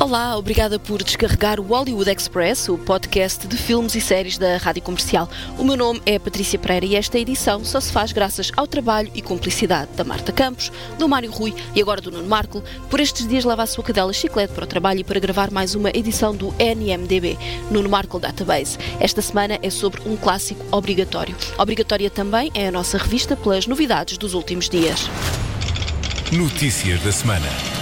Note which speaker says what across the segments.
Speaker 1: Olá, obrigada por descarregar o Hollywood Express, o podcast de filmes e séries da Rádio Comercial. O meu nome é Patrícia Pereira e esta edição só se faz graças ao trabalho e cumplicidade da Marta Campos, do Mário Rui e agora do Nuno Marco. Por estes dias leva a sua cadela chiclete para o trabalho e para gravar mais uma edição do NMDB, Nuno Marco Database. Esta semana é sobre um clássico obrigatório. Obrigatória também é a nossa revista pelas novidades dos últimos dias.
Speaker 2: Notícias da semana.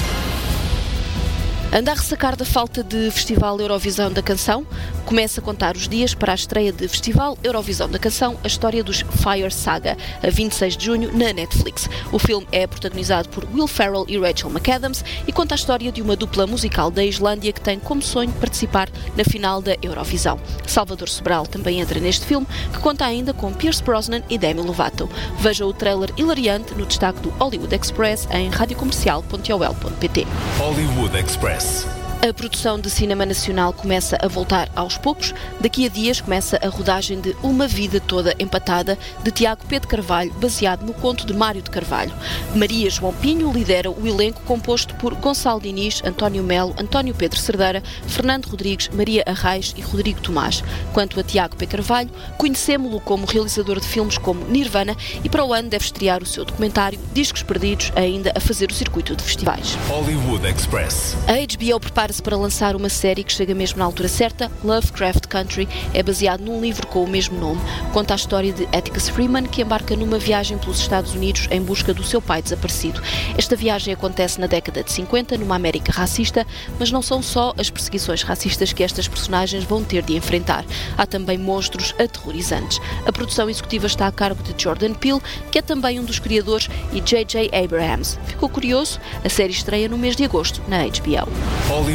Speaker 1: Anda a ressacar da falta de Festival Eurovisão da Canção? Começa a contar os dias para a estreia de Festival Eurovisão da Canção, a história dos Fire Saga, a 26 de junho na Netflix. O filme é protagonizado por Will Ferrell e Rachel McAdams e conta a história de uma dupla musical da Islândia que tem como sonho participar na final da Eurovisão. Salvador Sobral também entra neste filme, que conta ainda com Pierce Brosnan e Demi Lovato. Veja o trailer hilariante no destaque do Hollywood Express em radiocomercial.ol.pt.
Speaker 2: Hollywood Express.
Speaker 1: A produção de cinema nacional começa a voltar aos poucos. Daqui a dias começa a rodagem de Uma Vida Toda Empatada, de Tiago Pedro Carvalho, baseado no conto de Mário de Carvalho. Maria João Pinho lidera o elenco composto por Gonçalo Diniz, António Melo, António Pedro Cerdeira, Fernando Rodrigues, Maria Arraes e Rodrigo Tomás. Quanto a Tiago P. Carvalho, conhecemos-lo como realizador de filmes como Nirvana e para o ano deve estrear o seu documentário Discos Perdidos, ainda a fazer o circuito de festivais.
Speaker 2: Hollywood Express.
Speaker 1: A HBO prepara-se para lançar uma série que chega mesmo na altura certa, Lovecraft Country. É baseado num livro com o mesmo nome. Conta a história de Atticus Freeman, que embarca numa viagem pelos Estados Unidos em busca do seu pai desaparecido. Esta viagem acontece na década de 50, numa América racista, mas não são só as perseguições racistas que estas personagens vão ter de enfrentar. Há também monstros aterrorizantes. A produção executiva está a cargo de Jordan Peele, que é também um dos criadores, e J.J. Abrams. Ficou curioso? A série estreia no mês de agosto na HBO.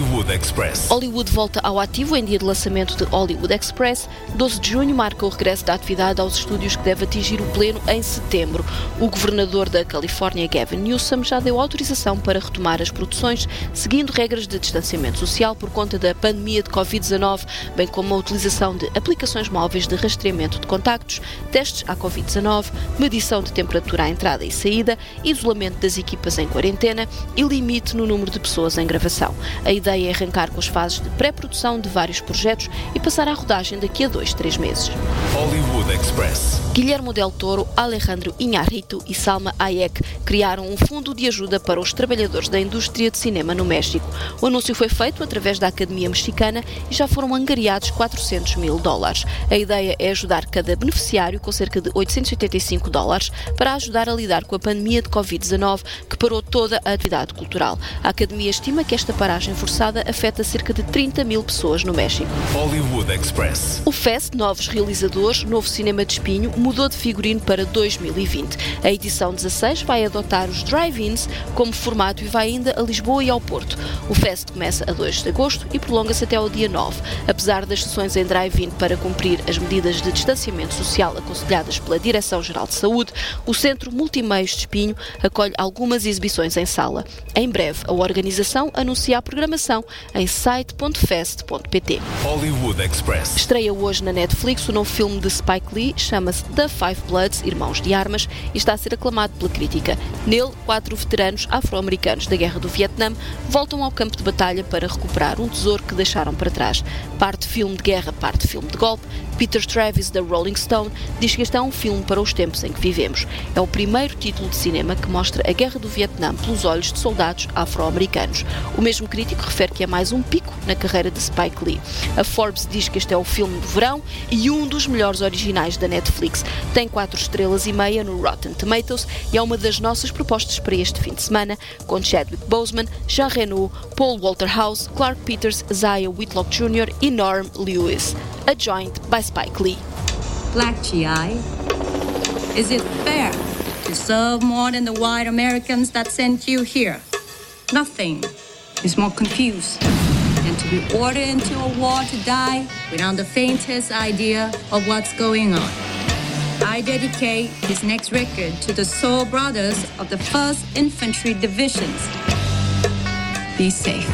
Speaker 2: Hollywood Express.
Speaker 1: Hollywood volta ao ativo em dia de lançamento de Hollywood Express. 12 de junho marca o regresso da atividade aos estúdios que deve atingir o pleno em setembro. O governador da Califórnia, Gavin Newsom, já deu autorização para retomar as produções, seguindo regras de distanciamento social por conta da pandemia de Covid-19, bem como a utilização de aplicações móveis de rastreamento de contactos, testes à Covid-19, medição de temperatura à entrada e saída, isolamento das equipas em quarentena e limite no número de pessoas em gravação. A ideia é arrancar com as fases de pré-produção de vários projetos e passar à rodagem daqui a dois, três meses.
Speaker 2: Hollywood Express.
Speaker 1: Guilhermo Del Toro, Alejandro Iñárritu e Salma Hayek criaram um fundo de ajuda para os trabalhadores da indústria de cinema no México. O anúncio foi feito através da Academia Mexicana e já foram angariados 400 mil dólares. A ideia é ajudar cada beneficiário com cerca de 885 dólares para ajudar a lidar com a pandemia de Covid-19 que parou toda a atividade cultural. A Academia estima que esta paragem forçada afeta cerca de 30 mil pessoas no México.
Speaker 2: Hollywood Express.
Speaker 1: O FEST Novos Realizadores, Novo Cinema de Espinho, mudou de figurino para 2020. A edição 16 vai adotar os drive-ins como formato e vai ainda a Lisboa e ao Porto. O FEST começa a 2 de agosto e prolonga-se até ao dia 9. Apesar das sessões em drive-in para cumprir as medidas de distanciamento social aconselhadas pela Direção-Geral de Saúde, o Centro Multimeios de Espinho acolhe algumas exibições em sala. Em breve, a organização anuncia a programação em site.fest.pt.
Speaker 2: Hollywood Express.
Speaker 1: Estreia hoje na Netflix o novo filme de Spike Lee, chama-se The Five Bloods, Irmãos de Armas, e está a ser aclamado pela crítica. Nele, quatro veteranos afro-americanos da Guerra do Vietnã voltam ao campo de batalha para recuperar um tesouro que deixaram para trás. Parte filme de guerra, parte filme de golpe. Peter Travis, da Rolling Stone, diz que este é um filme para os tempos em que vivemos. É o primeiro título de cinema que mostra a Guerra do Vietnã pelos olhos de soldados afro-americanos. O mesmo crítico refere que é mais um pico na carreira de Spike Lee. A Forbes diz que este é o filme do verão e um dos melhores originais da Netflix. Tem quatro estrelas e meia no Rotten Tomatoes e é uma das nossas propostas para este fim de semana, com Chadwick Boseman, Jean Reno, Paul Walter House, Clark Peters, Zaya Whitlock Jr. e Norm Lewis. A Joint by Spike Lee.
Speaker 3: Black GI? Is it fair to serve more than the white Americans that sent you here? Nothing is more confused than to be ordered into a war to die without the faintest idea of what's going on. I dedicate this next record to the soul brothers of the 1st Infantry Divisions. Be safe.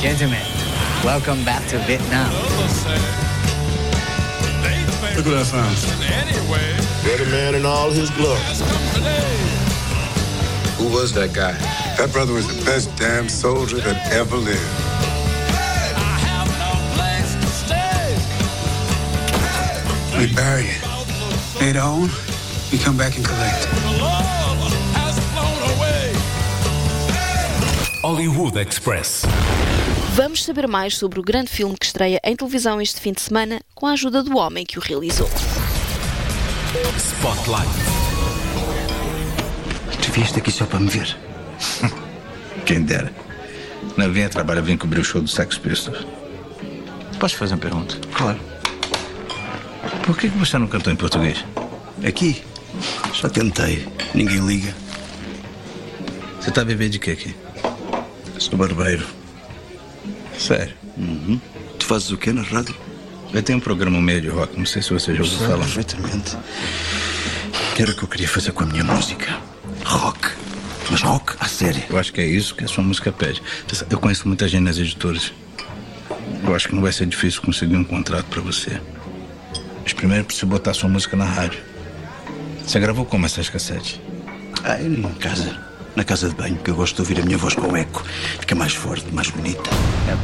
Speaker 4: Gentlemen welcome back to Vietnam.
Speaker 5: Look what I found.
Speaker 6: Ready man in all his glory.
Speaker 5: Who was that guy? That brother was the best damn soldier that ever lived. We bury it. Later on, we come back and collect.
Speaker 2: Hollywood Express.
Speaker 1: Vamos saber mais sobre o grande filme que estreia em televisão este fim de semana com a ajuda do homem que o realizou.
Speaker 2: Spotlight.
Speaker 7: Tu vieste aqui só para me ver?
Speaker 8: Quem dera. Não vinha trabalhar, vim cobrir o show do Sex Pistols. Posso fazer uma pergunta?
Speaker 7: Claro.
Speaker 8: Por que você não cantou em português?
Speaker 7: Aqui? Só tentei. Ninguém liga.
Speaker 8: Você tá a viver de quê aqui?
Speaker 7: Sou barbeiro.
Speaker 8: Sério?
Speaker 7: Tu fazes o quê na rádio?
Speaker 8: Eu tenho um programa meio de rock, não sei se você já ouviu falar.
Speaker 7: perfeitamente. Era o que eu queria fazer com a minha música. Rock. Mas rock a sério.
Speaker 8: Eu acho que é isso que a sua música pede. Eu conheço muita gente nas editoras. Eu acho que não vai ser difícil conseguir um contrato pra você. Mas primeiro preciso botar sua música na rádio. Você gravou como essas cassetes?
Speaker 7: Ah, eu em casa. Na casa de banho, que eu gosto de ouvir a minha voz com eco. Fica mais forte, mais bonita.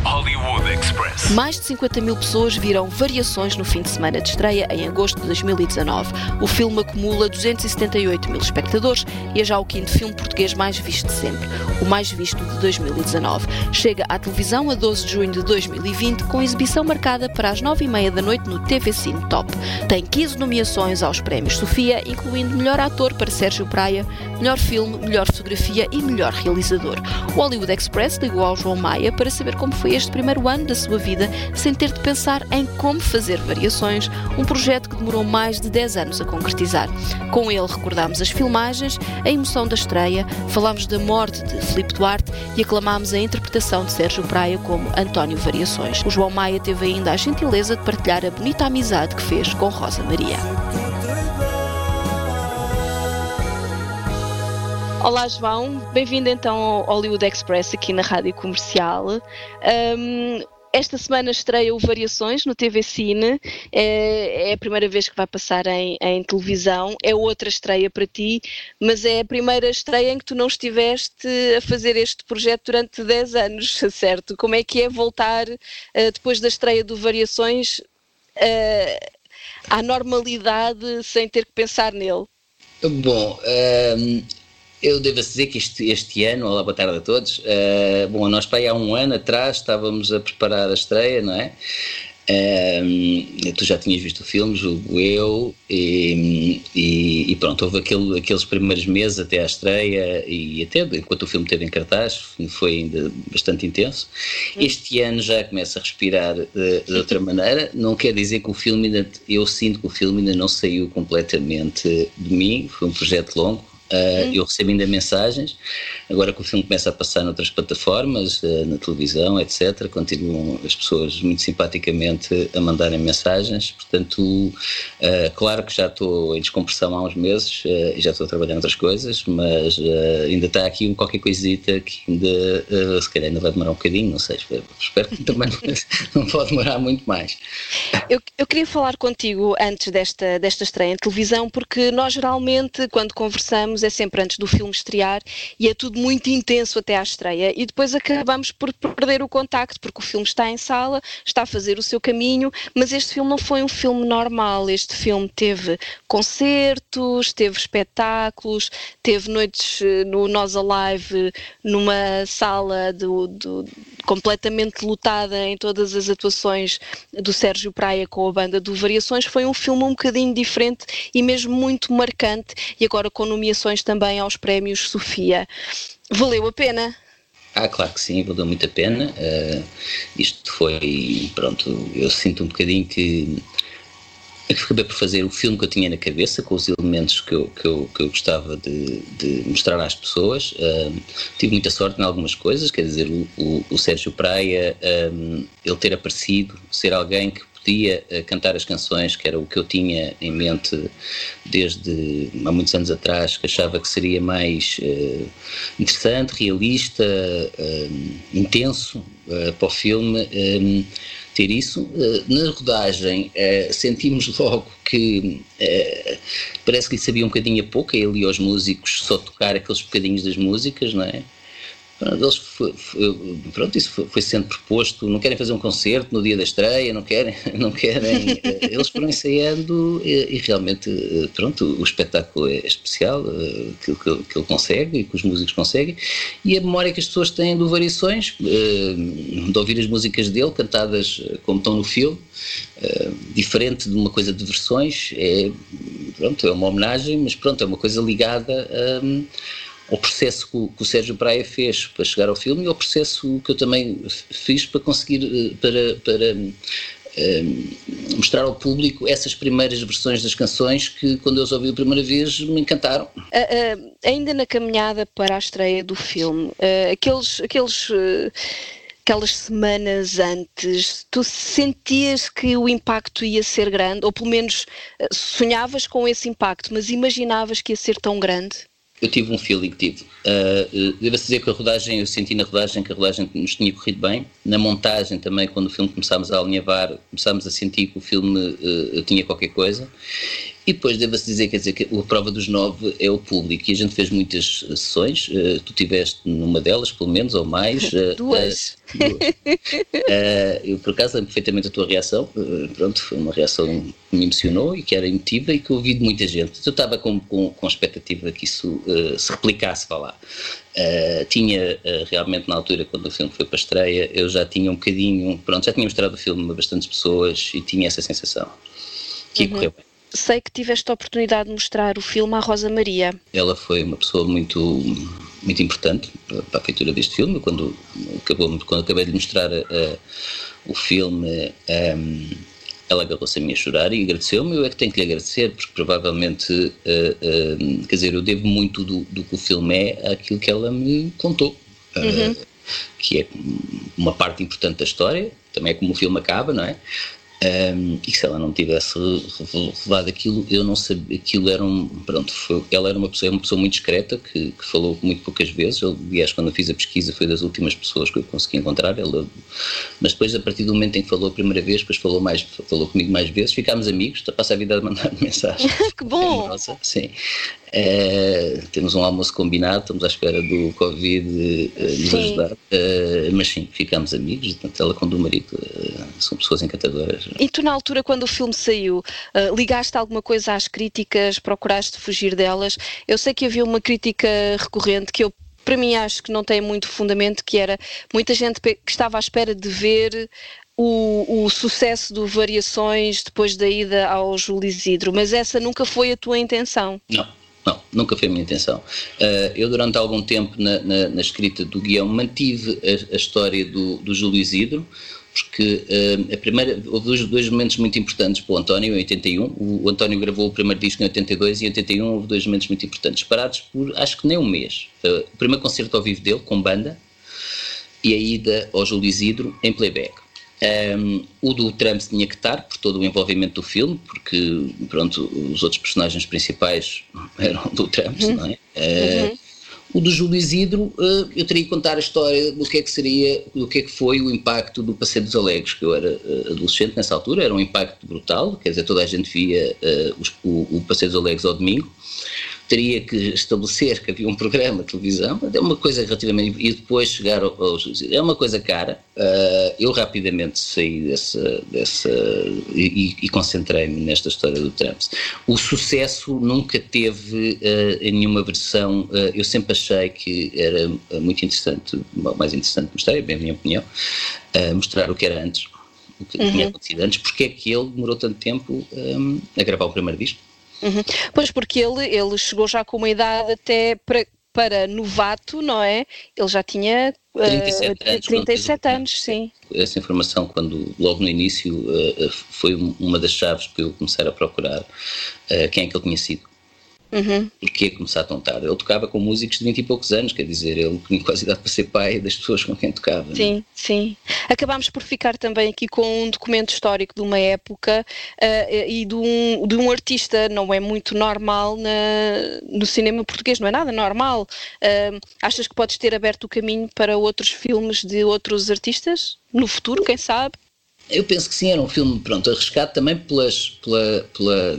Speaker 2: Hollywood Express.
Speaker 1: Mais de 50 mil pessoas viram Variações no fim de semana de estreia em agosto de 2019. O filme acumula 278 mil espectadores e é já o quinto filme português mais visto de sempre, o mais visto de 2019. Chega à televisão a 12 de junho de 2020 com exibição marcada para as 9h30 da noite no TV Cine Top. Tem 15 nomeações aos prémios Sofia, incluindo melhor ator para Sérgio Praia, melhor filme, melhor fotografia e melhor realizador. O Hollywood Express ligou ao João Maia para saber como foi este primeiro ano da sua vida sem ter de pensar em como fazer variações, um projeto que demorou mais de 10 anos a concretizar. Com ele recordámos as filmagens, a emoção da estreia, falámos da morte de Filipe Duarte e aclamámos a interpretação de Sérgio Praia como António Variações. O João Maia teve ainda a gentileza de partilhar a bonita amizade que fez com Rosa Maria. Olá João, bem-vindo então ao Hollywood Express aqui na Rádio Comercial. Ahm, esta semana estreia o Variações no TV Cine, é, é a primeira vez que vai passar em, em televisão, é outra estreia para ti, mas é a primeira estreia em que tu não estiveste a fazer este projeto durante 10 anos, certo? Como é que é voltar eh, depois da estreia do Variações eh, à normalidade sem ter que pensar nele?
Speaker 9: Bom, ehm, eu devo dizer que este, este ano, olá, boa tarde a todos. eh, bom, nós para aí há um ano atrás estávamos a preparar a estreia, não é? Ehm, tu já tinhas visto o filme, julgo eu, e, e- e pronto, houve aquele, aqueles primeiros meses até à estreia e até enquanto o filme esteve em cartaz, foi ainda bastante intenso. Este ano já começa a respirar de, de outra maneira, não quer dizer que o filme ainda, eu sinto que o filme ainda não saiu completamente de mim, foi um projeto longo. Uh, eu recebo ainda mensagens, agora que o filme começa a passar noutras plataformas, uh, na televisão, etc., continuam as pessoas muito simpaticamente a mandarem mensagens, portanto, uh, claro que já estou em descompressão há uns meses e já estou a trabalhar em outras coisas, mas ainda está aqui um qualquer coisita que ainda, se calhar ainda vai demorar um bocadinho, não sei, espero, espero que também não, não pode demorar muito mais.
Speaker 1: Eu, eu queria falar contigo antes desta, desta estreia em televisão, porque nós geralmente, quando conversamos, é sempre antes do filme estrear e é tudo muito intenso até à estreia. E depois acabamos por perder o contacto, porque o filme está em sala, está a fazer o seu caminho, mas este filme não foi um filme normal. Este filme teve concertos, teve espetáculos, teve noites eh, no Nós Alive, numa sala do, do- completamente lotada em todas as atuações do Sérgio Praia com a banda do Variações. Foi um filme um bocadinho diferente e mesmo muito marcante, e agora com nomeações também aos prémios Sofia. Valeu a pena?
Speaker 9: Ah, claro que sim, valeu muito a pena. Eh, isto foi, pronto, eu sinto um bocadinho que acabei por fazer o filme que eu tinha na cabeça, com os elementos que eu, que eu, que eu gostava de, de mostrar às pessoas. Eh, tive muita sorte em algumas coisas, quer dizer, o, o, o Sérgio Praia, eh, ele ter aparecido, ser alguém que podia uh, cantar as canções, que era o que eu tinha em mente desde há muitos anos atrás, que achava que seria mais uh, interessante, realista, intenso para o filme. Ter isso. Na rodagem, sentimos logo que parece que lhe sabia um bocadinho a pouco, ele e aos músicos, só tocar aqueles bocadinhos das músicas, não é? Eles foi, foi, pronto, isso foi, foi, sendo proposto, não querem fazer um concerto no dia da estreia, não querem, não querem, eh, eles foram ensaiando e, e, realmente, eh, pronto, o espetáculo é especial, eh, que, que, que, ele consegue e que os músicos conseguem, e a memória que as pessoas têm do Variações, de ouvir as músicas dele cantadas como estão no filme, diferente de uma coisa de versões, é, pronto, é uma homenagem, mas pronto, é uma coisa ligada a ao processo que, que, o Sérgio Praia fez para chegar ao filme e ao processo que eu também fiz para conseguir, eh, para, para uh, mostrar ao público essas primeiras versões das canções que, quando eu as ouvi a primeira vez, me encantaram.
Speaker 10: Uh, uh, ainda na caminhada para a estreia do filme, aqueles. aqueles aquelas semanas antes, tu sentias que o impacto ia ser grande, ou pelo menos sonhavas com esse impacto, mas imaginavas que ia ser tão grande?
Speaker 9: Eu tive um feeling que tive. Uh, Devo-se dizer que a rodagem, eu senti na rodagem que a rodagem nos tinha corrido bem. Na montagem também, quando o filme começámos a alinhavar, começámos a sentir que o filme uh, tinha qualquer coisa. E depois devo-se dizer, quer dizer, que a prova dos nove é o público. E a gente fez muitas sessões, uh, tu tiveste numa delas, pelo menos, ou mais.
Speaker 10: Uh, duas. Uh, duas.
Speaker 9: eu, por acaso, lembro perfeitamente a tua reação. pronto, foi uma reação que me emocionou e que era emotiva e que ouvi de muita gente. Eu estava com, com, com a expectativa que isso se replicasse, vá lá. tinha realmente, na altura, quando o filme foi para a estreia, eu já tinha um bocadinho, pronto, já tinha mostrado o filme a bastantes pessoas e tinha essa sensação que uhum. correu bem
Speaker 10: sei que tiveste a oportunidade de mostrar o filme à Rosa Maria.
Speaker 9: Ela foi uma pessoa muito muito importante para a feitura deste filme. Quando, acabou, quando acabei de mostrar uh, o filme, um, ela agarrou-se a mim a chorar e agradeceu-me. Eu é que tenho que lhe agradecer, porque provavelmente, uh, uh, quer dizer, eu devo muito do, do, que o filme é àquilo que ela me contou. Uhum. Que é uma parte importante da história, também é como o filme acaba, não é? Um, e se ela não tivesse revelado aquilo, eu não sabia. Aquilo era um. Pronto, foi, ela era uma pessoa, uma pessoa muito discreta que, que falou muito poucas vezes. Eu, aliás, quando eu fiz a pesquisa, foi das últimas pessoas que eu consegui encontrar. Ela, mas depois, a partir do momento em que falou a primeira vez, depois falou, mais, falou comigo mais vezes, ficámos amigos. Passa a vida a mandar mensagens.
Speaker 10: que bom!
Speaker 9: É, sim. É, temos um almoço combinado, estamos à espera do Covid uh, nos sim. ajudar, uh, mas sim, ficamos amigos. Portanto, ela com o marido uh, são pessoas encantadoras.
Speaker 10: E tu, na altura, quando o filme saiu, ligaste alguma coisa às críticas, procuraste fugir delas? Eu sei que havia uma crítica recorrente que eu para mim acho que não tem muito fundamento, que era muita gente que estava à espera de ver o, o, sucesso do Variações depois da ida ao Júlio Isidro, mas essa nunca foi a tua intenção.
Speaker 9: Não, não, nunca foi a minha intenção. Uh, eu, durante algum tempo, na, na, na escrita do guião, mantive a, a história do, do Júlio Isidro, porque uh, a primeira, houve dois, dois, momentos muito importantes para o António em 81. O, o, António gravou o primeiro disco em 82 e em 81 houve dois momentos muito importantes, parados por acho que nem um mês. Uh, o primeiro concerto ao vivo dele, com banda, e a ida ao Júlio Isidro em playback. Um, o do Trump tinha que estar por todo o envolvimento do filme, porque pronto, os outros personagens principais eram do Trump, uhum. não é? Uh, uhum. O do Júlio Isidro, uh, eu teria que contar a história do que é que seria, do que é que foi o impacto do Passeio dos Alegres, que eu era uh, adolescente nessa altura, era um impacto brutal, quer dizer, toda a gente via os, o, o Passeio dos Alegres ao domingo, teria que estabelecer que havia um programa de televisão, é uma coisa relativamente. e depois chegar aos. É uma coisa cara. Uh, eu rapidamente saí dessa. dessa e, e concentrei-me nesta história do Trump. O sucesso nunca teve uh, em nenhuma versão. Uh, eu sempre achei que era muito interessante, mais interessante mostrar, é bem a minha opinião, mostrar o que era antes. O que uhum. tinha acontecido antes, porque é que ele demorou tanto tempo um, a gravar o primeiro disco
Speaker 10: Uhum. Pois porque ele, ele chegou já com uma idade até para, para novato, não é? Ele já tinha uh, 37 anos, 37 anos sim.
Speaker 9: Essa informação, quando logo no início, uh, foi uma das chaves para eu começar a procurar uh, quem é que ele tinha sido.
Speaker 1: Uhum.
Speaker 9: Porquê começar tão tarde? Ele tocava com músicos de 20 e poucos anos, quer dizer, ele tinha quase idade para ser pai das pessoas com quem tocava.
Speaker 1: Sim, não? sim. Acabámos por ficar também aqui com um documento histórico de uma época uh, e de um, de um artista, não é muito normal na, no cinema português, não é nada normal. Uh, achas que podes ter aberto o caminho para outros filmes de outros artistas? No futuro, quem sabe?
Speaker 9: Eu penso que sim, era um filme, pronto, arriscado também pelas, pela, pela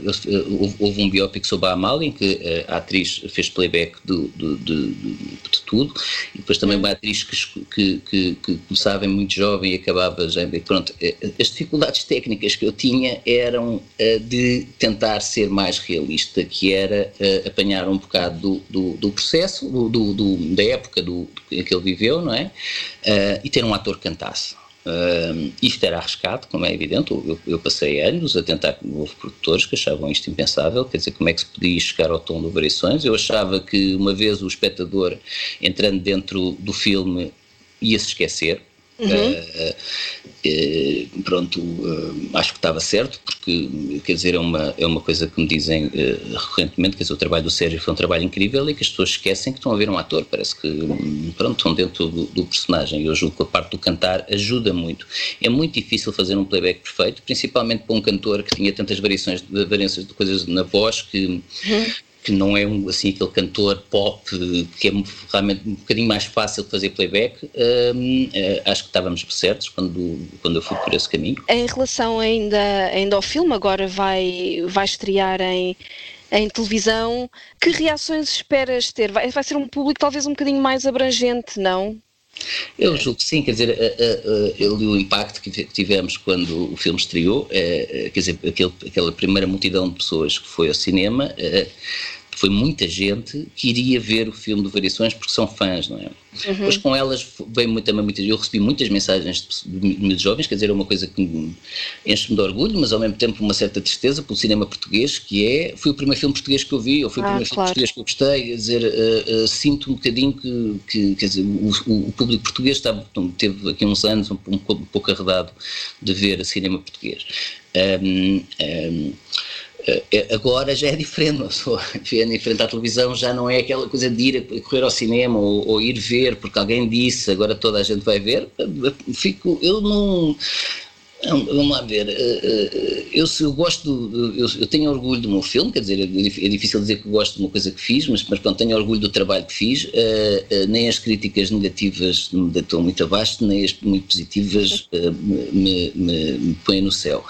Speaker 9: houve um biópico sobre a Amália em que eh, a atriz fez playback do, do, de, de, tudo e depois também uma atriz que, que, que, que começava muito jovem e acabava já, pronto, eh, as dificuldades técnicas que eu tinha eram eh, de tentar ser mais realista, que era apanhar um bocado do, do, do processo, do, do, da época do, em que ele viveu, não é? e ter um ator que cantasse. Uh, isto era arriscado, como é evidente. Eu, eu, passei anos a tentar. Houve produtores que achavam isto impensável, quer dizer, como é que se podia chegar ao tom de variações. Eu achava que uma vez o espectador entrando dentro do filme ia se esquecer, Uhum. Uh, uh, pronto, uh, acho que estava certo, porque quer dizer, é uma, é uma coisa que me dizem recorrentemente, quer dizer, o trabalho do Sérgio foi um trabalho incrível e que as pessoas esquecem que estão a ver um ator, parece que pronto, estão dentro do, do personagem. Eu julgo que a parte do cantar ajuda muito. É muito difícil fazer um playback perfeito, principalmente para um cantor que tinha tantas variações de variações de coisas na voz que. Uhum que não é um, assim aquele cantor pop que é realmente um bocadinho mais fácil de fazer playback, um, uh, acho que estávamos certos quando, quando eu fui por esse caminho.
Speaker 1: Em relação ainda, ainda ao filme, agora vai, vai estrear em, em televisão, que reações esperas ter? Vai, vai ser um público talvez um bocadinho mais abrangente, não?
Speaker 9: Eu julgo que sim, quer dizer, eu li o impacto que tivemos quando o filme estreou, eh, eh, quer dizer, aquele, aquela primeira multidão de pessoas que foi ao cinema, eh, foi muita gente que iria ver o filme de Variações porque são fãs, não é? Uhum. Depois com elas veio também muitas, eu recebi muitas mensagens de, de, de jovens, quer dizer, é uma coisa que enche-me de orgulho, mas ao mesmo tempo uma certa tristeza pelo cinema português, que é, foi o primeiro filme português que eu vi, ou foi o ah, primeiro claro. filme português que eu gostei, quer dizer, uh, uh, sinto um bocadinho que, que quer dizer, o, o, público português estava, teve aqui uns anos um, um, pouco arredado de ver cinema português. Um, um, agora já é diferente, vendo em frente à televisão já não é aquela coisa de ir correr ao cinema ou, ou, ir ver porque alguém disse, agora toda a gente vai ver. Fico, eu não Vamos lá ver, eh, eh, eu, eu gosto, eu, eu, tenho orgulho do meu filme, quer dizer, é, é difícil dizer que gosto de uma coisa que fiz, mas, mas pronto, tenho orgulho do trabalho que fiz, uh, nem as críticas negativas me deitam muito abaixo, nem as muito positivas me, me, me, põem no céu.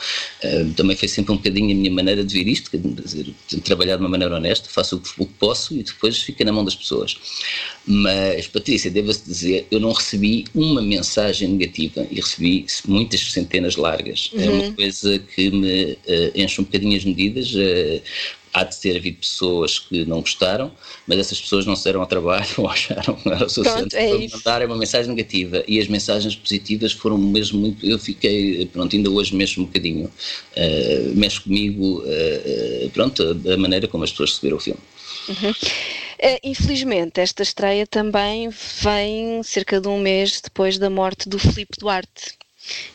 Speaker 9: também foi sempre um bocadinho a minha maneira de ver isto, quer dizer, trabalhar de uma maneira honesta, faço o que posso e depois fica na mão das pessoas. Mas, Patrícia, devo-se dizer, eu não recebi uma mensagem negativa e recebi muitas centenas largas. Uhum. É uma uhum. coisa que me uh, enche um bocadinho as medidas. Uh, há de ter havido pessoas que não gostaram, mas essas pessoas não se deram ao trabalho ou acharam que era o suficiente é para mandar uma mensagem negativa. E as mensagens positivas foram mesmo muito. Eu fiquei, pronto, ainda hoje mesmo um bocadinho, uh, mexe comigo, uh, pronto, a, a, maneira como as pessoas receberam o filme.
Speaker 1: Uhum. Infelizmente, esta estreia também vem cerca de um mês depois da morte do Filipe Duarte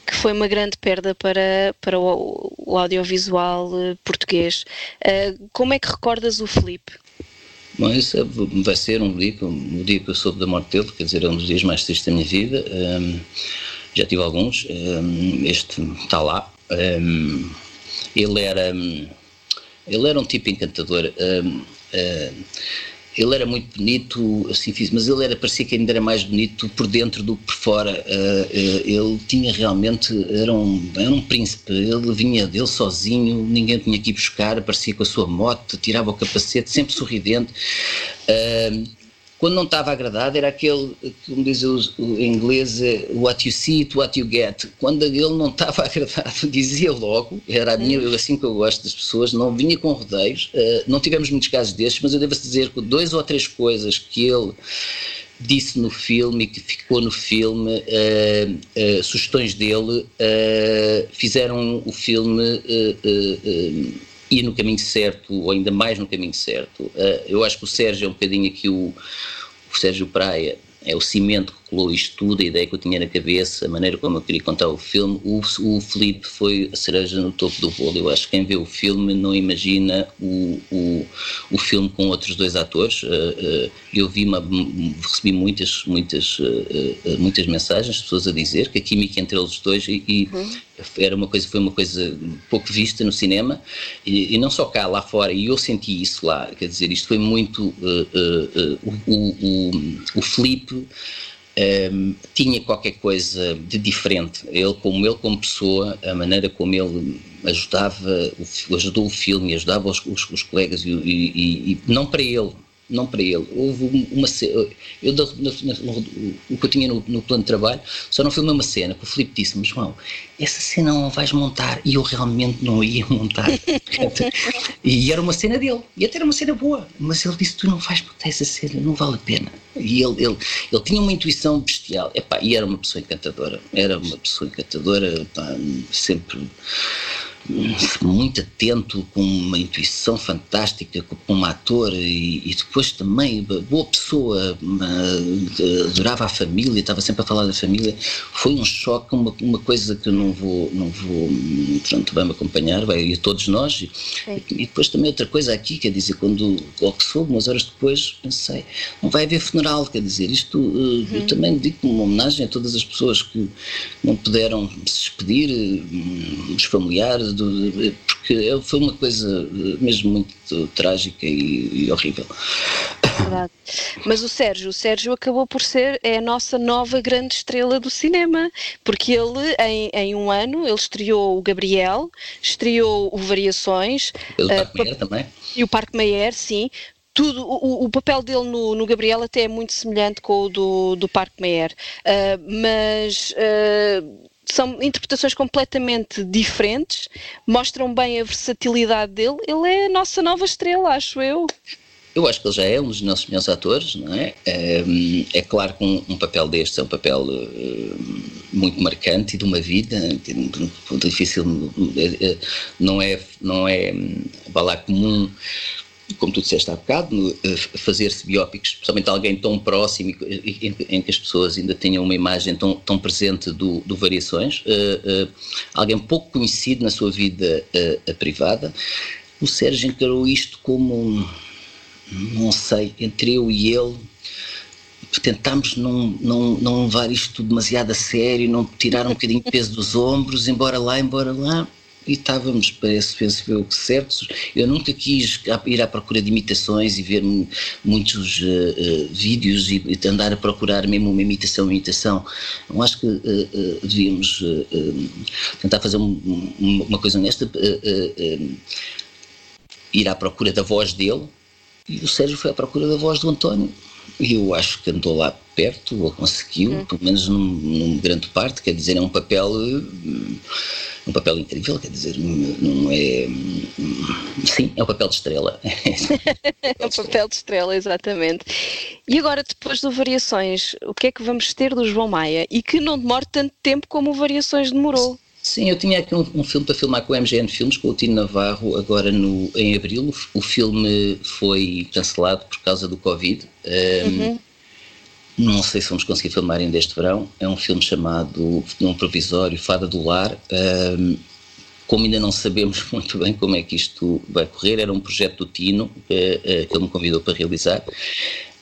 Speaker 1: que foi uma grande perda para, para o, o audiovisual uh, português. Uh, como é que recordas o Felipe?
Speaker 9: Bom, isso é, vai ser um dia, um dia que eu soube da morte dele, quer dizer, é um dos dias mais tristes da minha vida. Um, já tive alguns, um, este está lá. Um, ele era ele era um tipo encantador. Ele era muito bonito, assim mas ele era, parecia que ainda era mais bonito por dentro do que por fora. Uh, uh, ele tinha realmente, era um, era um príncipe, ele vinha dele sozinho, ninguém tinha que ir buscar, aparecia com a sua moto, tirava o capacete, sempre sorridente. Uh, quando não estava agradado era aquele, como diz o, o, em inglês, eh, what you see, it, what you get. Quando ele não estava agradado, dizia logo, era a minha, assim que eu gosto das pessoas, não vinha com rodeios, uh, não tivemos muitos casos destes, mas eu devo dizer que dois ou três coisas que ele disse no filme e que ficou no filme, uh, uh, sugestões dele, fizeram o filme ir no caminho certo, ou ainda mais no caminho certo. Uh, eu acho que o Sérgio é um bocadinho aqui o, o Sérgio Praia, é o cimento calculou isto tudo, a ideia que eu tinha na cabeça, a maneira como eu queria contar o filme. O, o Felipe foi a cereja no topo do bolo. Eu acho que quem vê o filme não imagina o, o, o filme com outros dois atores. Uh, uh, eu vi uma, recebi muitas, muitas, uh, muitas mensagens, pessoas a dizer que a química entre eles dois e, e uhum. era uma coisa, foi uma coisa pouco vista no cinema e, e, não só cá, lá fora. E eu senti isso lá. Quer dizer, isto foi muito o, o, o Felipe um, tinha qualquer coisa de diferente. Ele, como ele, como pessoa, a maneira como ele ajudava, ajudou o filme, ajudava os, os, os colegas, e, e, e, não para ele, não para ele. Houve uma cena, eu, o que eu tinha no, no, plano de trabalho, só não foi uma cena que o Filipe disse-me, João, essa cena não vais montar, e eu realmente não ia montar. e era uma cena dele, e até era uma cena boa, mas ele disse, tu não vais montar essa cena, não vale a pena. E ele, ele, ele tinha uma intuição bestial, epá, e era uma pessoa encantadora, era uma pessoa encantadora, sempre muito atento, com uma intuição fantástica, como um ator e, e, depois também boa pessoa, adorava a família, estava sempre a falar da família. Foi um choque, uma, uma coisa que eu não vou, não vou, pronto, vai-me acompanhar, vai a todos nós. E, e, depois também outra coisa aqui, quer dizer, quando logo soube, umas horas depois, pensei, não vai haver funeral, quer dizer, isto uhum. eu também digo uma homenagem a todas as pessoas que não puderam se despedir, hum, os familiares do, porque foi uma coisa mesmo muito trágica e, e horrível.
Speaker 10: Verdade. Mas o Sérgio, o Sérgio acabou por ser é a nossa nova grande estrela do cinema, porque ele em, em um ano ele estreou o Gabriel, estreou o Variações,
Speaker 9: o Parque uh, também.
Speaker 10: E o Parque Mayer, sim, tudo, o, o, papel dele no, no, Gabriel até é muito semelhante com o do, do Parque Meyer, uh, mas uh, são interpretações completamente diferentes, mostram bem a versatilidade dele. Ele é a nossa nova estrela, acho eu.
Speaker 9: Eu acho que ele já é um dos nossos melhores atores, não é? É, é claro que um, um, papel deste é um papel uh, muito marcante e de uma vida difícil, eh, não é, não é, vai lá comum como tu disseste há bocado, eh, fazer-se biópicos, especialmente alguém tão próximo em, que as pessoas ainda tenham uma imagem tão, tão presente do, do Variações, uh, uh, alguém pouco conhecido na sua vida uh, privada. O Sérgio encarou isto como, não sei, entre eu e ele, tentámos não, não, não levar isto demasiado a sério, não tirar um bocadinho de peso dos ombros, embora lá, embora lá, estávamos, parece, penso eu, certos. Eu nunca quis ir à procura de imitações e ver muitos uh, uh, vídeos e, e, andar a procurar mesmo uma imitação, uma imitação. Eu acho que uh, devíamos tentar fazer um, uma coisa honesta, ir à procura da voz dele, e o Sérgio foi à procura da voz do António. Eu acho que andou lá perto, ou conseguiu, hum. pelo menos num, num grande parte, quer dizer, é um papel um papel incrível, quer dizer, não é. Sim, é um papel de estrela.
Speaker 10: é um papel de estrela, exatamente. E agora, depois do Variações, o que é que vamos ter do João Maia? E que não demore tanto tempo como o Variações demorou.
Speaker 9: Sim, eu tinha aqui um, um, filme para filmar com o MGN Filmes, com o Tino Navarro, agora no, em abril. O filme foi cancelado por causa do Covid. Um, uhum. Não sei se vamos conseguir filmar ainda este verão. É um filme chamado, num provisório, Fada do Lar. Um, como ainda não sabemos muito bem como é que isto vai correr, era um projeto do Tino uh, uh, que ele me convidou para realizar.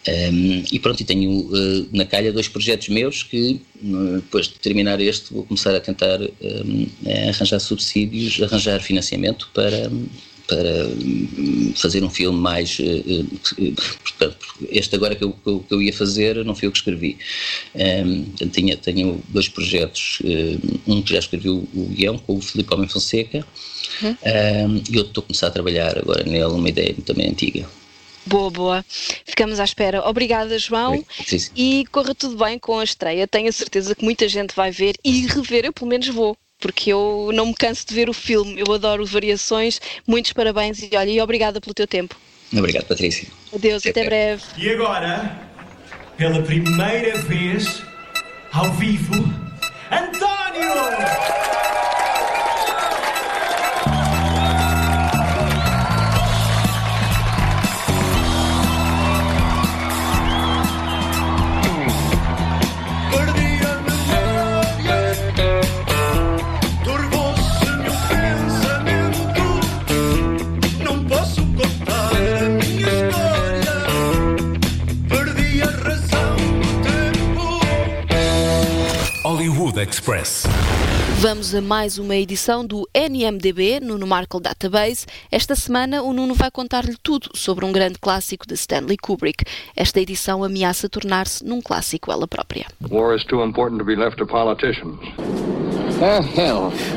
Speaker 9: Um, e pronto, e tenho uh, na calha dois projetos meus que, depois de terminar este, vou começar a tentar um, arranjar subsídios, arranjar financiamento para, para hum, fazer um filme mais. Eh, eh, portanto, este agora que eu, que eu ia fazer não fui eu que escrevi. Um, tinha, tenho dois projetos, eh, um que já escrevi o, guião com o Filipe Homem Fonseca uhum. um, e outro estou a começar a trabalhar agora nele, uma ideia também antiga.
Speaker 10: Boa, boa. Ficamos à espera. Obrigada, João. Sim, sim. E corra tudo bem com a estreia. Tenho a certeza que muita gente vai ver e rever, eu pelo menos vou porque eu não me canso de ver o filme, eu adoro variações. Muitos parabéns e olha, e obrigada pelo teu tempo.
Speaker 9: Obrigado, Patrícia.
Speaker 10: Adeus, até, até breve.
Speaker 11: E agora, pela primeira vez, ao vivo, António!
Speaker 2: Express.
Speaker 1: Vamos a mais uma edição do NMDB, Nuno Markle Database. Esta semana o Nuno vai contar-lhe tudo sobre um grande clássico de Stanley Kubrick. Esta edição ameaça tornar-se num clássico ela própria.
Speaker 12: War is too important to be left to politicians.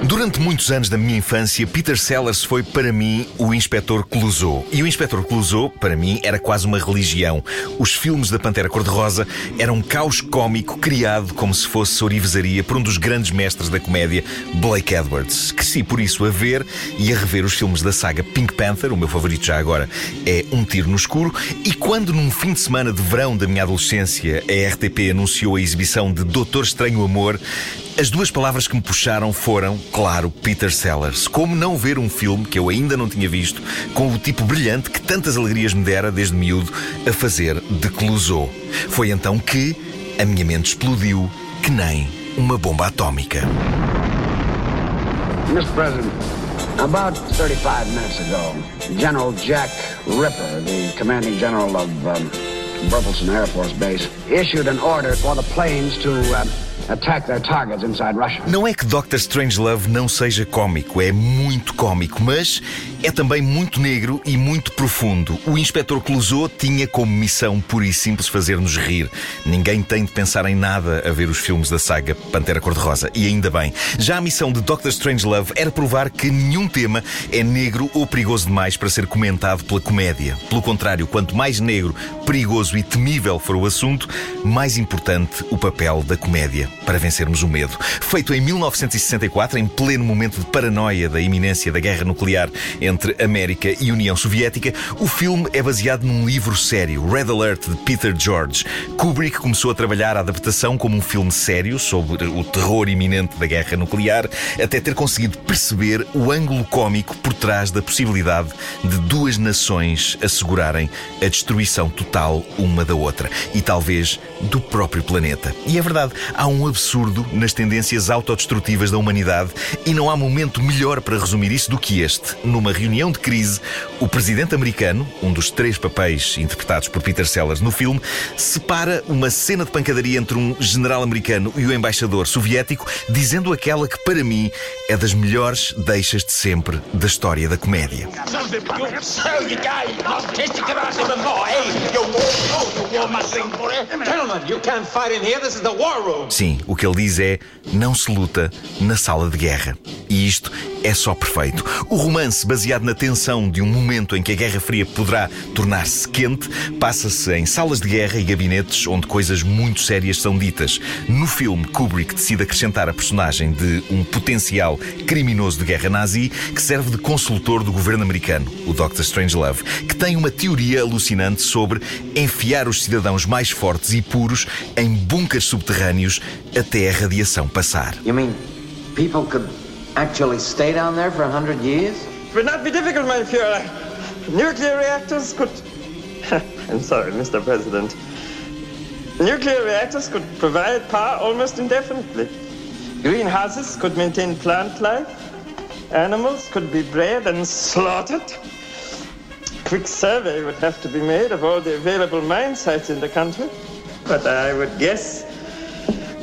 Speaker 13: Durante muitos anos da minha infância, Peter Sellers foi para mim o Inspetor Clouseau. E o Inspetor Clouseau, para mim, era quase uma religião. Os filmes da Pantera Cor-de-Rosa eram um caos cómico criado como se fosse orivesaria por um dos grandes mestres da comédia, Blake Edwards. Cresci por isso a ver e a rever os filmes da saga Pink Panther, o meu favorito já agora é Um Tiro no Escuro, e quando num fim de semana de verão da minha adolescência a RTP anunciou a exibição de Doutor Estranho Amor, as duas palavras que me puxaram foram, claro, Peter Sellers. Como não ver um filme que eu ainda não tinha visto com o tipo brilhante que tantas alegrias me dera desde miúdo a fazer de Clouseau. Foi então que a minha mente explodiu que nem uma bomba atómica.
Speaker 14: Mr. President, about 35 minutes ago, General Jack Ripper, the commanding general of um, Burleson Air Force Base, issued an order for the planes to uh, attack their targets inside Russia.
Speaker 13: Não é que Doctor Strangelove não seja cómico, é muito cómico, mas é também muito negro e muito profundo. O Inspetor Clouseau tinha como missão pura e simples fazer-nos rir. Ninguém tem de pensar em nada a ver os filmes da saga Pantera Cor-de-Rosa, e ainda bem. Já a missão de Doctor Strangelove era provar que nenhum tema é negro ou perigoso demais para ser comentado pela comédia. Pelo contrário, quanto mais negro, perigoso e temível for o assunto, mais importante o papel da comédia para vencermos o medo. Feito em 1964, em pleno momento de paranoia da iminência da guerra nuclear entre América e União Soviética, o filme é baseado num livro sério, Red Alert, de Peter George. Kubrick começou a trabalhar a adaptação como um filme sério sobre o terror iminente da guerra nuclear, até ter conseguido perceber o ângulo cômico por trás da possibilidade de duas nações assegurarem a destruição total uma da outra e talvez do próprio planeta. E é verdade, há um absurdo nas tendências autodestrutivas da humanidade e não há momento melhor para resumir isso do que este. Numa reunião de crise, o presidente americano, um dos três papéis interpretados por Peter Sellers no filme, separa uma cena de pancadaria entre um general americano e o embaixador soviético, dizendo aquela que, para mim, é das melhores deixas de sempre da história da comédia. Sim, o que ele diz é: não se luta na sala de guerra. E isto é só perfeito. O romance, baseado na tensão de um momento em que a Guerra Fria poderá tornar-se quente, passa-se em salas de guerra e gabinetes onde coisas muito sérias são ditas. No filme, Kubrick decide acrescentar a personagem de um potencial criminoso de guerra nazi que serve de consultor do governo americano, o Dr. Strangelove, que tem uma teoria alucinante sobre enfiar os cidadãos mais fortes e puros em bunkers subterrâneos até a radiação passar.
Speaker 15: You mean people could actually stay down there for a hundred years?
Speaker 16: Would not be difficult, my Fuhrer. Nuclear reactors could. I'm sorry, Mr. President. Nuclear reactors could provide power almost indefinitely. Greenhouses could maintain plant life. Animals could be bred and slaughtered. Quick survey would have to be made of all the available mine sites in the country. But I would guess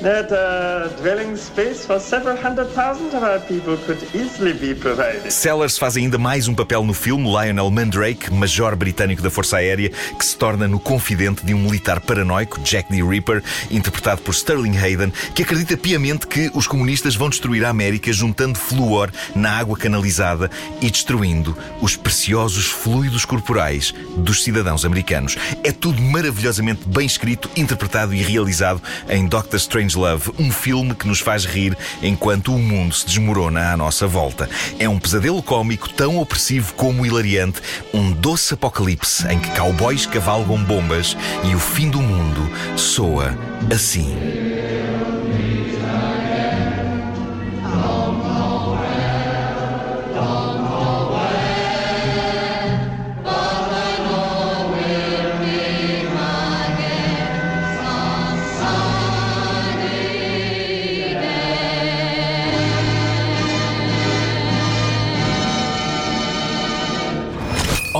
Speaker 16: that uh, dwelling space for several hundred thousand of our people could easily be provided.
Speaker 13: Sellers faz ainda mais um papel no filme, Lionel Mandrake, major britânico da Força Aérea, que se torna no confidente de um militar paranoico, Jack D. Ripper, interpretado por Sterling Hayden, que acredita piamente que os comunistas vão destruir a América juntando flúor na água canalizada e destruindo os preciosos fluidos corporais dos cidadãos americanos. É tudo maravilhosamente bem escrito, interpretado e realizado em Doctor Strange Love, um filme que nos faz rir enquanto o mundo se desmorona à nossa volta. É um pesadelo cómico tão opressivo como hilariante, um doce apocalipse em que cowboys cavalgam bombas e o fim do mundo soa assim.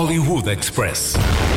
Speaker 2: Hollywood Express.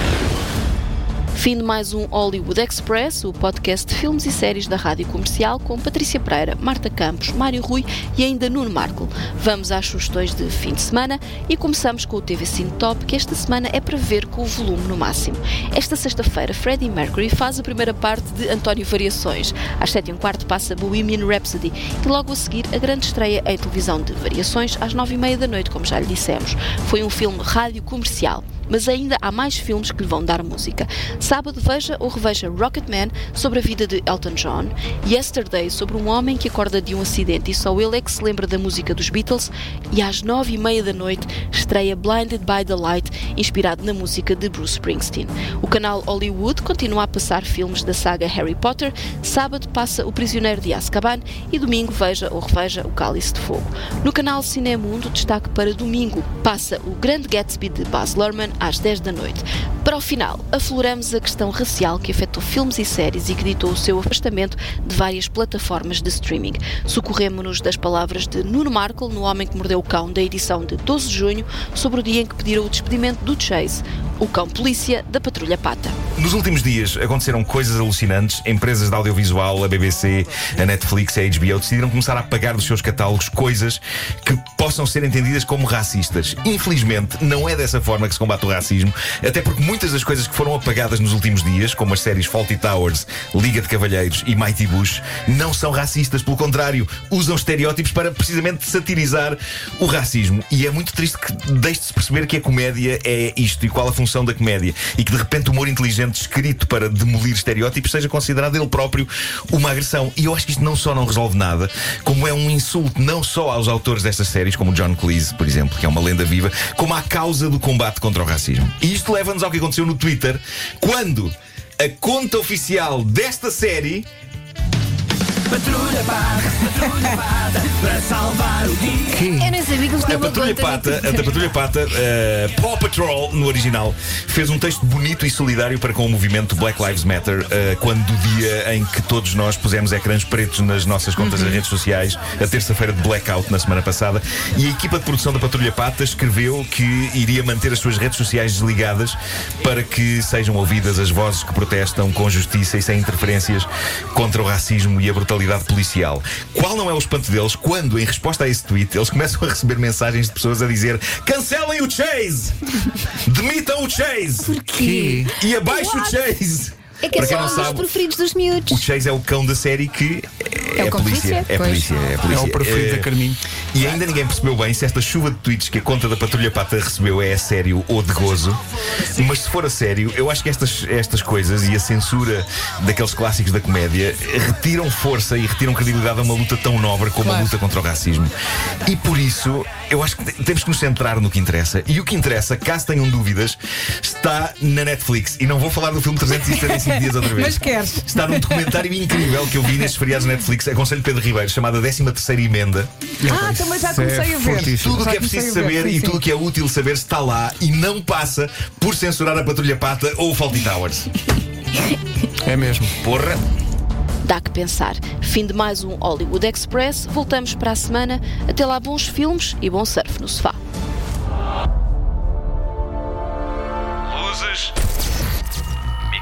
Speaker 1: Fim de mais um Hollywood Express, o podcast de filmes e séries da Rádio Comercial com Patrícia Pereira, Marta Campos, Mário Rui e ainda Nuno Marco. Vamos às sugestões de fim de semana e começamos com o TV Cine Top, que esta semana é para ver com o volume no máximo. Esta sexta-feira, Freddie Mercury faz a primeira parte de António Variações. Às 7 e um quarto passa Bohemian Rhapsody e logo a seguir a grande estreia em televisão de Variações às 9 e meia da noite, como já lhe dissemos. Foi um filme rádio comercial mas ainda há mais filmes que lhe vão dar música. Sábado veja ou reveja Rocketman sobre a vida de Elton John, Yesterday sobre um homem que acorda de um acidente e só ele é que se lembra da música dos Beatles e às nove e meia da noite estreia Blinded by the Light, inspirado na música de Bruce Springsteen. O canal Hollywood continua a passar filmes da saga Harry Potter, sábado passa O Prisioneiro de Azkaban e domingo veja ou reveja O Cálice de Fogo. No canal Cinemundo, destaque para domingo, passa O Grande Gatsby de Baz Luhrmann às 10 da noite. Para o final, afloramos a questão racial que afetou filmes e séries e que ditou o seu afastamento de várias plataformas de streaming. Socorremos-nos das palavras de Nuno Markle no Homem que Mordeu o Cão da edição de 12 de junho sobre o dia em que pediram o despedimento do Chase, o cão polícia da Patrulha Pata.
Speaker 13: Nos últimos dias aconteceram coisas alucinantes. Empresas de audiovisual, a BBC, a Netflix, a HBO decidiram começar a apagar dos seus catálogos coisas que possam ser entendidas como racistas. Infelizmente, não é dessa forma que se combate o racismo, até porque muitas das coisas que foram apagadas nos últimos dias, como as séries Faulty Towers, Liga de Cavalheiros e Mighty Bush, não são racistas. Pelo contrário, usam estereótipos para precisamente satirizar o racismo. E é muito triste que deixe-se perceber que a comédia é isto e qual a função da comédia. E que de repente o humor inteligente escrito para demolir estereótipos seja considerado ele próprio uma agressão. E eu acho que isto não só não resolve nada, como é um insulto não só aos autores destas séries, como John Cleese, por exemplo, que é uma lenda viva, como à causa do combate contra o racismo. E isto leva-nos ao que aconteceu no Twitter, quando a conta oficial desta série
Speaker 17: Patrulha Pata, Patrulha Pata, para salvar o dia.
Speaker 18: Eu nem sabia que eles
Speaker 13: A
Speaker 18: tinham
Speaker 13: Patrulha Pata, a da Patrulha Pata, eh, Paw Patrol, no original, fez um texto bonito e solidário para com o movimento Black Lives Matter, eh, quando do dia em que todos nós pusemos ecrãs pretos nas nossas contas das redes sociais, a terça-feira de blackout na semana passada, e a equipa de produção da Patrulha Pata escreveu que iria manter as suas redes sociais desligadas para que sejam ouvidas as vozes que protestam com justiça e sem interferências contra o racismo e a brutalidade policial. Qual não é o espanto deles quando, em resposta a esse tweet, eles começam a receber mensagens de pessoas a dizer cancelem o Chase! Demitam o Chase!
Speaker 18: Porquê?
Speaker 13: E abaixo o
Speaker 18: What?
Speaker 13: Chase!
Speaker 18: É que é só um dos
Speaker 13: sabe,
Speaker 18: preferidos dos
Speaker 13: o
Speaker 18: miúdos.
Speaker 13: Chase é o cão da série que é,
Speaker 18: É o
Speaker 13: a
Speaker 18: cão
Speaker 13: polícia. É a polícia, é a polícia.
Speaker 8: É o preferido
Speaker 13: Eh,
Speaker 8: da Carminho.
Speaker 13: E ainda ninguém percebeu bem se esta chuva de tweets que a conta da Patrulha Pata recebeu é a sério ou de gozo. Mas se for a sério, eu acho que estas, estas coisas e a censura daqueles clássicos da comédia retiram força e retiram credibilidade a uma luta tão nobre como a
Speaker 18: Claro.
Speaker 13: luta contra o racismo. E por isso, eu acho que te- temos que nos centrar no que interessa. E o que interessa, caso tenham dúvidas, está na Netflix. E não vou falar do filme 365 dias outra vez.
Speaker 19: Mas queres?
Speaker 13: Está num documentário incrível que eu vi nestes feriados Netflix. Aconselho Pedro Ribeiro, chamada 13 Emenda.
Speaker 19: Ah, também já comecei a ver.
Speaker 13: Tudo o que é preciso saber
Speaker 19: sim,
Speaker 13: e tudo o que é útil saber está lá e não passa por censurar a Patrulha Pata ou o Faulty Towers.
Speaker 8: É mesmo.
Speaker 13: Porra!
Speaker 1: Dá que pensar. Fim de mais um Hollywood Express. Voltamos para a semana. Até lá, bons filmes e bom surf no sofá.
Speaker 2: Luzes.